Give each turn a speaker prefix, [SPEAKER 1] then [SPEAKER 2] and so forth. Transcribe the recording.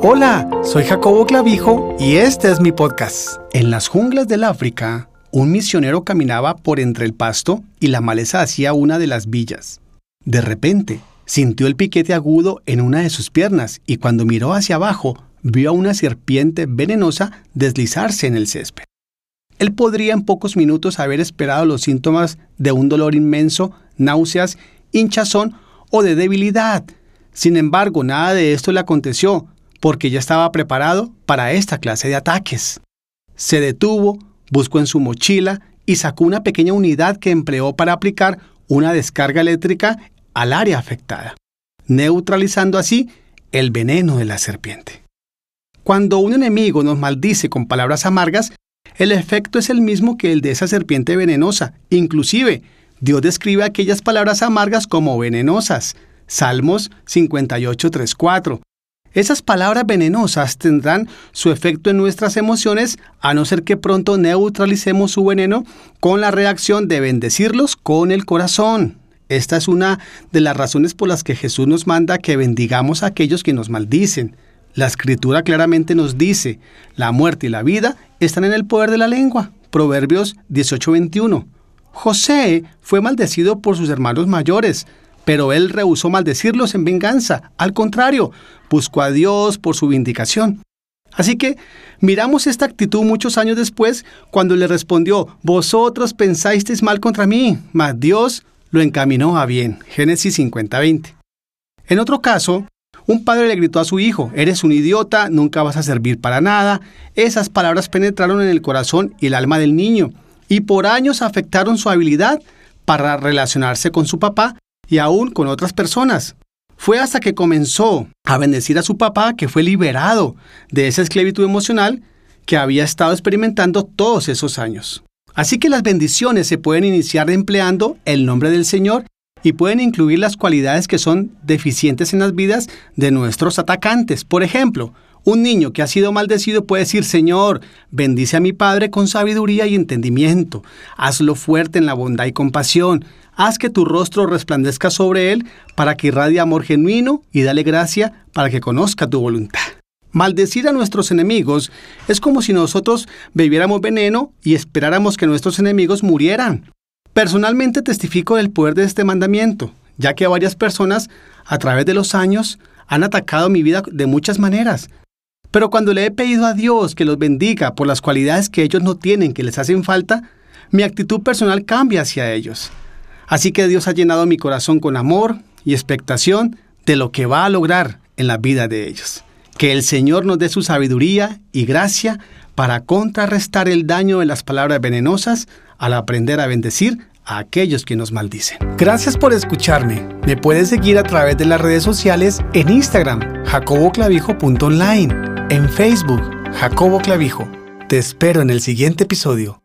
[SPEAKER 1] Hola, soy Jacobo Clavijo y este es mi podcast. En las junglas del África, un misionero caminaba por entre el pasto y la maleza hacía una de las villas. De repente, sintió el piquete agudo en una de sus piernas y cuando miró hacia abajo, vio a una serpiente venenosa deslizarse en el césped. Él podría en pocos minutos haber esperado los síntomas de un dolor inmenso, náuseas, hinchazón o de debilidad. Sin embargo, nada de esto le aconteció, porque ya estaba preparado para esta clase de ataques. Se detuvo, buscó en su mochila y sacó una pequeña unidad que empleó para aplicar una descarga eléctrica al área afectada, neutralizando así el veneno de la serpiente. Cuando un enemigo nos maldice con palabras amargas, el efecto es el mismo que el de esa serpiente venenosa. Inclusive, Dios describe aquellas palabras amargas como venenosas. Salmos 58.3.4. Esas palabras venenosas tendrán su efecto en nuestras emociones a no ser que pronto neutralicemos su veneno con la reacción de bendecirlos con el corazón. Esta es una de las razones por las que Jesús nos manda que bendigamos a aquellos que nos maldicen. La escritura claramente nos dice, la muerte y la vida están en el poder de la lengua. Proverbios 18:21. José fue maldecido por sus hermanos mayores, pero él rehusó maldecirlos en venganza. Al contrario, buscó a Dios por su vindicación. Así que miramos esta actitud muchos años después cuando le respondió, vosotros pensáis mal contra mí, mas Dios lo encaminó a bien. Génesis 50:20. En otro caso, un padre le gritó a su hijo, eres un idiota, nunca vas a servir para nada. Esas palabras penetraron en el corazón y el alma del niño y por años afectaron su habilidad para relacionarse con su papá y aún con otras personas. Fue hasta que comenzó a bendecir a su papá que fue liberado de esa esclavitud emocional que había estado experimentando todos esos años. Así que las bendiciones se pueden iniciar empleando el nombre del Señor y pueden incluir las cualidades que son deficientes en las vidas de nuestros atacantes. Por ejemplo, un niño que ha sido maldecido puede decir, Señor, bendice a mi Padre con sabiduría y entendimiento, hazlo fuerte en la bondad y compasión, Haz que tu rostro resplandezca sobre él para que irradie amor genuino y dale gracia para que conozca tu voluntad. Maldecir a nuestros enemigos es como si nosotros bebiéramos veneno y esperáramos que nuestros enemigos murieran. Personalmente testifico del poder de este mandamiento, ya que varias personas a través de los años han atacado mi vida de muchas maneras. Pero cuando le he pedido a Dios que los bendiga por las cualidades que ellos no tienen, que les hacen falta, mi actitud personal cambia hacia ellos. Así que Dios ha llenado mi corazón con amor y expectación de lo que va a lograr en la vida de ellos. Que el Señor nos dé su sabiduría y gracia para contrarrestar el daño de las palabras venenosas al aprender a bendecir a aquellos que nos maldicen. Gracias por escucharme. Me puedes seguir a través de las redes sociales en Instagram, jacoboclavijo.online, en Facebook, Jacobo Clavijo. Te espero en el siguiente episodio.